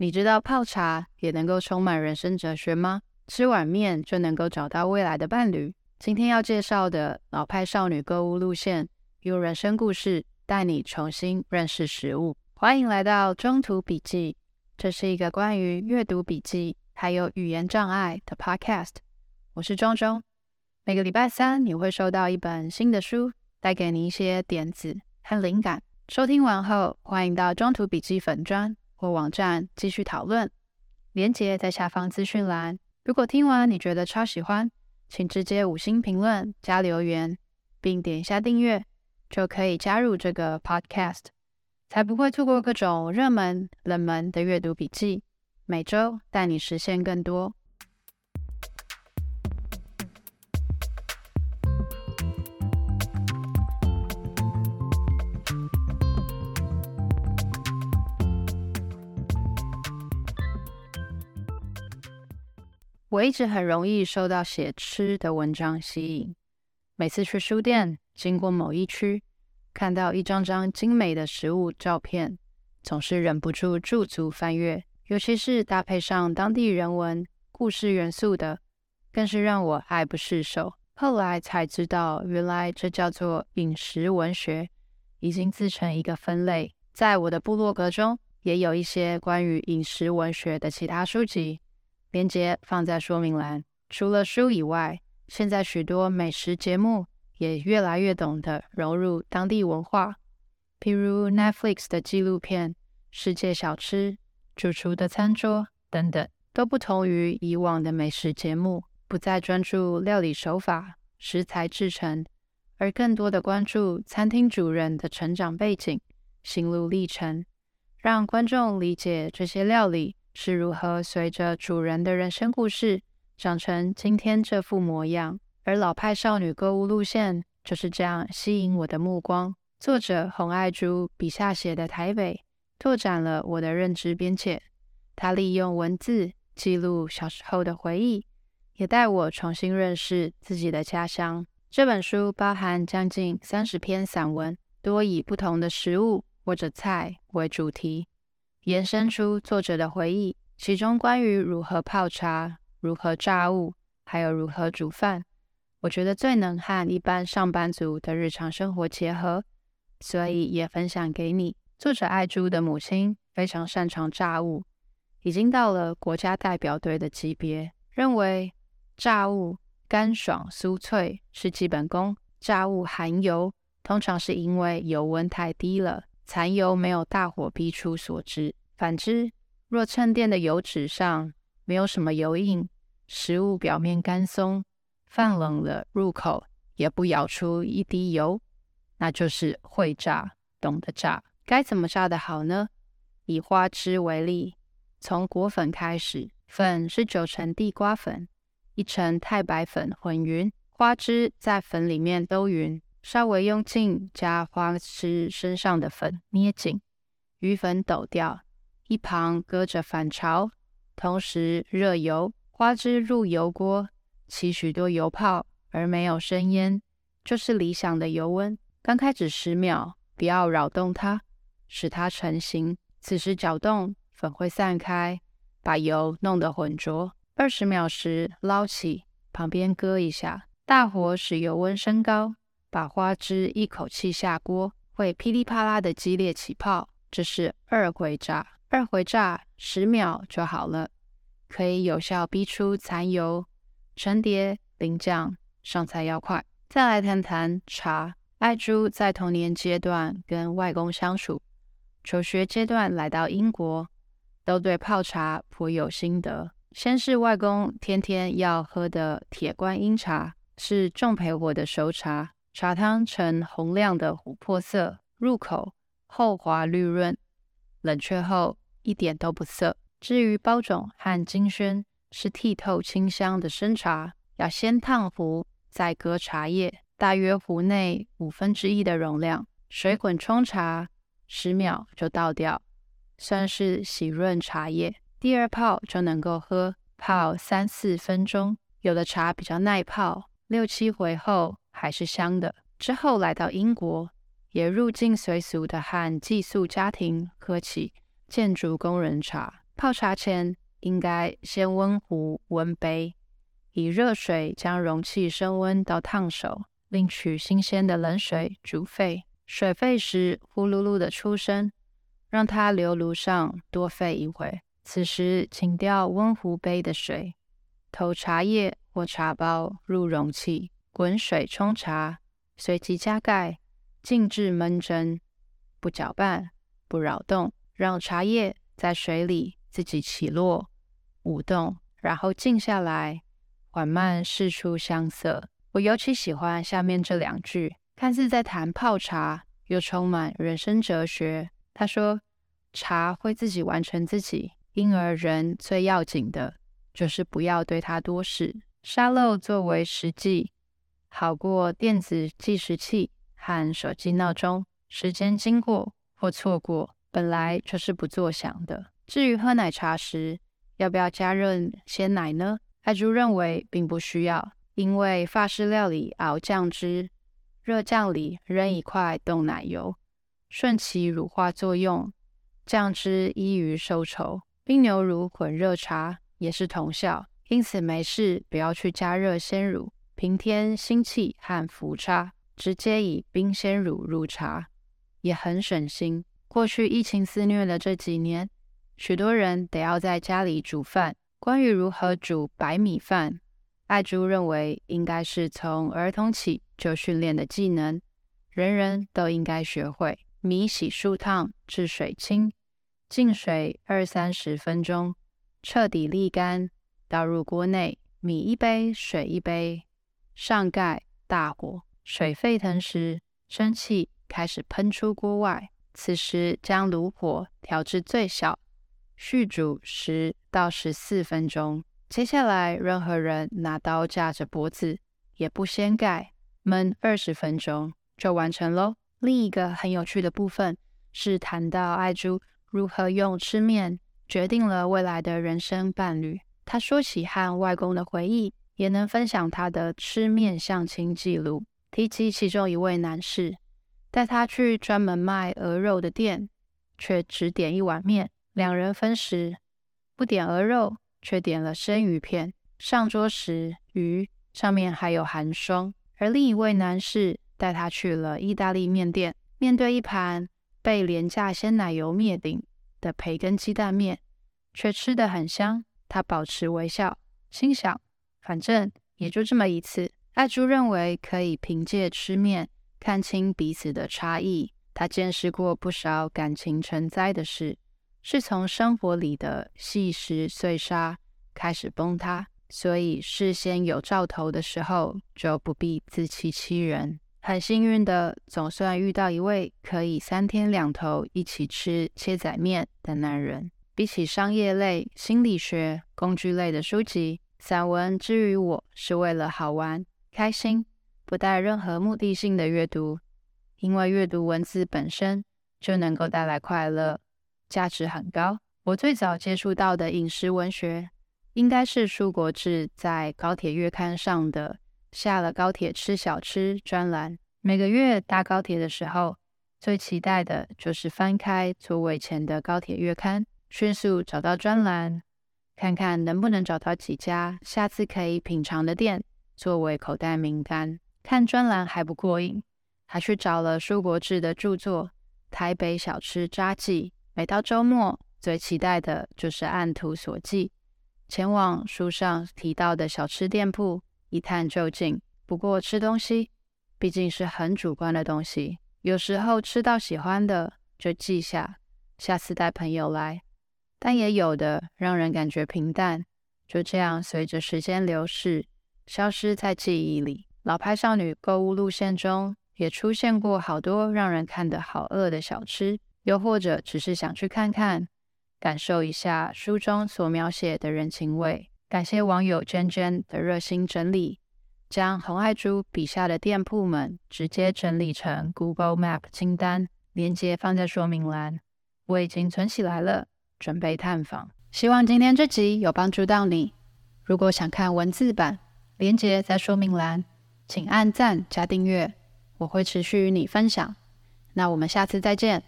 你知道泡茶也能够充满人生哲学吗？吃碗面就能够找到未来的伴侣？今天要介绍的老派少女购物路线，用人生故事带你重新认识食物。欢迎来到中途笔记，这是一个关于阅读笔记还有语言障碍的 podcast。我是中中，每个礼拜三你会收到一本新的书，带给你一些点子和灵感。收听完后，欢迎到中途笔记粉专。或网站继续讨论，连接在下方资讯栏。如果听完你觉得超喜欢，请直接五星评论加留言，并点一下订阅，就可以加入这个 podcast，才不会错过各种热门、冷门的阅读笔记。每周带你实现更多。我一直很容易受到写吃的文章吸引。每次去书店，经过某一区，看到一张张精美的食物照片，总是忍不住驻足翻阅。尤其是搭配上当地人文、故事元素的，更是让我爱不释手。后来才知道，原来这叫做饮食文学，已经自成一个分类。在我的部落格中，也有一些关于饮食文学的其他书籍。链接放在说明栏。除了书以外，现在许多美食节目也越来越懂得融入当地文化，譬如 Netflix 的纪录片《世界小吃》、《主厨的餐桌》等等，都不同于以往的美食节目，不再专注料理手法、食材制成，而更多的关注餐厅主人的成长背景、心路历程，让观众理解这些料理。是如何随着主人的人生故事长成今天这副模样？而老派少女购物路线就是这样吸引我的目光。作者洪爱珠笔下写的台北，拓展了我的认知边界。她利用文字记录小时候的回忆，也带我重新认识自己的家乡。这本书包含将近三十篇散文，多以不同的食物或者菜为主题。延伸出作者的回忆，其中关于如何泡茶、如何炸物，还有如何煮饭，我觉得最能和一般上班族的日常生活结合，所以也分享给你。作者爱珠的母亲非常擅长炸物，已经到了国家代表队的级别，认为炸物干爽酥脆是基本功。炸物含油，通常是因为油温太低了。残油没有大火逼出所致。反之，若衬垫的油纸上没有什么油印，食物表面干松，放冷了入口也不咬出一滴油，那就是会炸，懂得炸。该怎么炸的好呢？以花枝为例，从裹粉开始，粉是九成地瓜粉，一成太白粉混匀，花枝在粉里面兜匀。稍微用劲加花枝身上的粉捏紧，余粉抖掉。一旁搁着反潮，同时热油，花枝入油锅，起许多油泡而没有生烟，就是理想的油温。刚开始十秒，不要扰动它，使它成型。此时搅动，粉会散开，把油弄得浑浊。二十秒时捞起，旁边搁一下，大火使油温升高。把花枝一口气下锅，会噼里啪啦的激烈起泡，这是二回炸。二回炸十秒就好了，可以有效逼出残油，盛碟淋酱，上菜要快。再来谈谈茶。爱珠在童年阶段跟外公相处，求学阶段来到英国，都对泡茶颇有心得。先是外公天天要喝的铁观音茶，是重焙火的熟茶。茶汤呈红亮的琥珀色，入口厚滑绿润，冷却后一点都不涩。至于包种和金萱，是剔透清香的生茶，要先烫壶，再搁茶叶，大约壶内五分之一的容量，水滚冲茶，十秒就倒掉，算是洗润茶叶。第二泡就能够喝，泡三四分钟，有的茶比较耐泡，六七回后。还是香的。之后来到英国，也入境随俗的和寄宿家庭喝起建筑工人茶，泡茶前应该先温壶温杯，以热水将容器升温到烫手，另取新鲜的冷水煮沸。水沸时呼噜噜的出声，让它留炉上多沸一会。此时请调温壶杯的水，投茶叶或茶包入容器，滚水冲茶，随即加盖，静置闷蒸，不搅拌，不扰动，让茶叶在水里自己起落、舞动，然后静下来，缓慢释出香色。我尤其喜欢下面这两句，看似在谈泡茶，又充满人生哲学。他说：“茶会自己完成自己。”因而，人最要紧的就是不要对它多事。沙漏作为时计，好过电子计时器和手机闹钟。时间经过或错过，本来就是不作响的。至于喝奶茶时要不要加热鲜奶呢？艾珠认为并不需要，因为法式料理熬酱汁，热酱里扔一块冻奶油，顺其乳化作用，酱汁易于收稠。冰牛乳混热茶也是同效，因此没事不要去加热鲜乳。平添腥气和浮差，直接以冰鲜乳入茶也很省心。过去疫情肆虐的这几年，许多人得要在家里煮饭。关于如何煮白米饭，爱珠认为应该是从儿童起就训练的技能，人人都应该学会。米洗数烫至水清。浸水二三十分钟，彻底沥干，倒入锅内，米一杯，水一杯，上盖，大火，水沸腾时，蒸汽开始喷出锅外。此时将炉火调至最小，续煮十到十四分钟。接下来，任何人拿刀架着脖子，也不掀盖，焖二十分钟就完成喽。另一个很有趣的部分是谈到爱珠。如何用吃面决定了未来的人生伴侣？他说起和外公的回忆，也能分享他的吃面相亲记录。提及其中一位男士带他去专门卖鹅肉的店，却只点一碗面。两人分食，不点鹅肉，却点了生鱼片。上桌时，鱼上面还有寒霜。而另一位男士带他去了意大利面店，面对一盘。被廉价鲜奶油灭顶的培根鸡蛋面，却吃得很香。他保持微笑，心想：反正也就这么一次。爱珠认为可以凭借吃面看清彼此的差异。他见识过不少感情成灾的事，是从生活里的细石碎沙开始崩塌。所以事先有兆头的时候，就不必自欺欺人。很幸运的，总算遇到一位可以三天两头一起吃切仔面的男人。比起商业类、心理学、工具类的书籍，散文之于我是为了好玩、开心，不带任何目的性的阅读。因为阅读文字本身就能够带来快乐，价值很高。我最早接触到的饮食文学，应该是舒国治在高铁月刊上的。下了高铁吃小吃专栏，每个月搭高铁的时候，最期待的就是翻开座位前的高铁月刊，迅速找到专栏，看看能不能找到几家下次可以品尝的店作为口袋名单。看专栏还不过瘾，还去找了舒国志的著作《台北小吃札记》。每到周末，最期待的就是按图索骥，前往书上提到的小吃店铺。一探究竟。不过吃东西毕竟是很主观的东西，有时候吃到喜欢的就记下，下次带朋友来。但也有的让人感觉平淡，就这样随着时间流逝，消失在记忆里。老派少女购物路线中也出现过好多让人看得好饿的小吃，又或者只是想去看看，感受一下书中所描写的人情味。感谢网友娟娟的热心整理，将红爱珠笔下的店铺们直接整理成 Google Map 清单，链接放在说明栏。我已经存起来了，准备探访。希望今天这集有帮助到你。如果想看文字版，链接在说明栏，请按赞加订阅，我会持续与你分享。那我们下次再见。